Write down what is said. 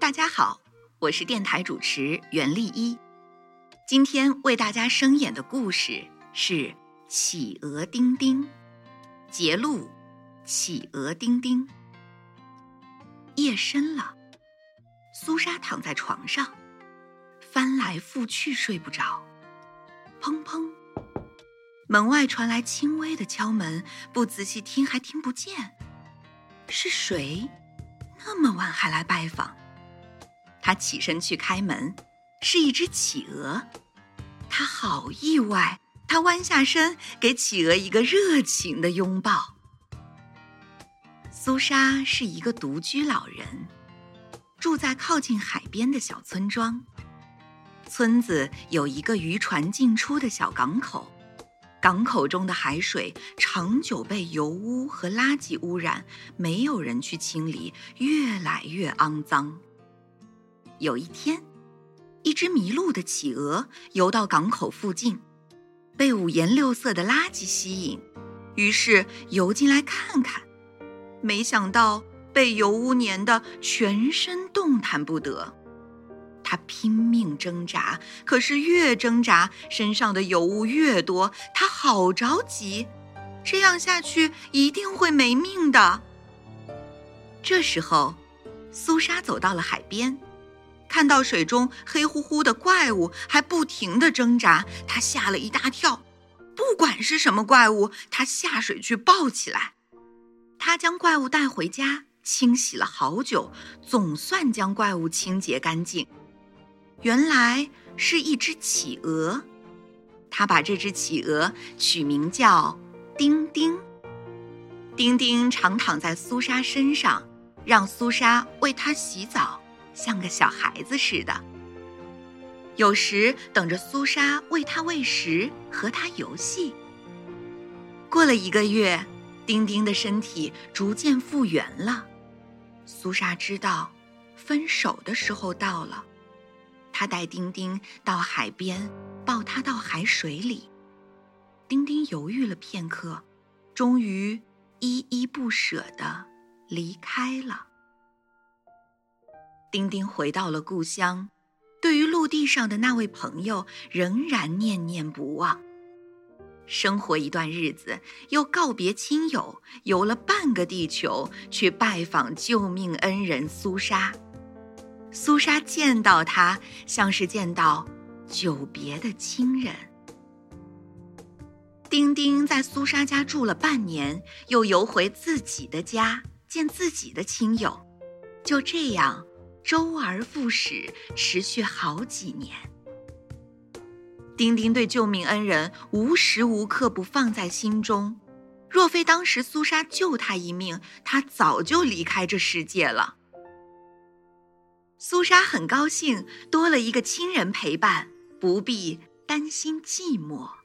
大家好，我是电台主持袁丽一，今天为大家声演的故事是《企鹅丁丁》，节录《企鹅丁丁》。夜深了，苏莎躺在床上，翻来覆去睡不着。砰砰，门外传来轻微的敲门，不仔细听还听不见。是谁？那么晚还来拜访？他起身去开门，是一只企鹅。他好意外，他弯下身给企鹅一个热情的拥抱。苏莎是一个独居老人，住在靠近海边的小村庄。村子有一个渔船进出的小港口。港口中的海水长久被油污和垃圾污染，没有人去清理，越来越肮脏。有一天，一只迷路的企鹅游到港口附近，被五颜六色的垃圾吸引，于是游进来看看，没想到被油污粘得全身动弹不得。他拼命挣扎，可是越挣扎，身上的油污越多。他好着急，这样下去一定会没命的。这时候，苏莎走到了海边，看到水中黑乎乎的怪物还不停地挣扎，他吓了一大跳。不管是什么怪物，他下水去抱起来。他将怪物带回家，清洗了好久，总算将怪物清洁干净。原来是一只企鹅，他把这只企鹅取名叫丁丁。丁丁常躺在苏莎身上，让苏莎为它洗澡，像个小孩子似的。有时等着苏莎为它喂食，和它游戏。过了一个月，丁丁的身体逐渐复原了。苏莎知道，分手的时候到了。她带丁丁到海边，抱他到海水里。丁丁犹豫了片刻，终于依依不舍地离开了。丁丁回到了故乡，对于陆地上的那位朋友仍然念念不忘。生活一段日子，又告别亲友，游了半个地球去拜访救命恩人苏莎。苏莎见到他，像是见到久别的亲人。丁丁在苏莎家住了半年，又游回自己的家见自己的亲友，就这样周而复始，持续好几年。丁丁对救命恩人无时无刻不放在心中，若非当时苏莎救他一命，他早就离开这世界了。苏莎很高兴，多了一个亲人陪伴，不必担心寂寞。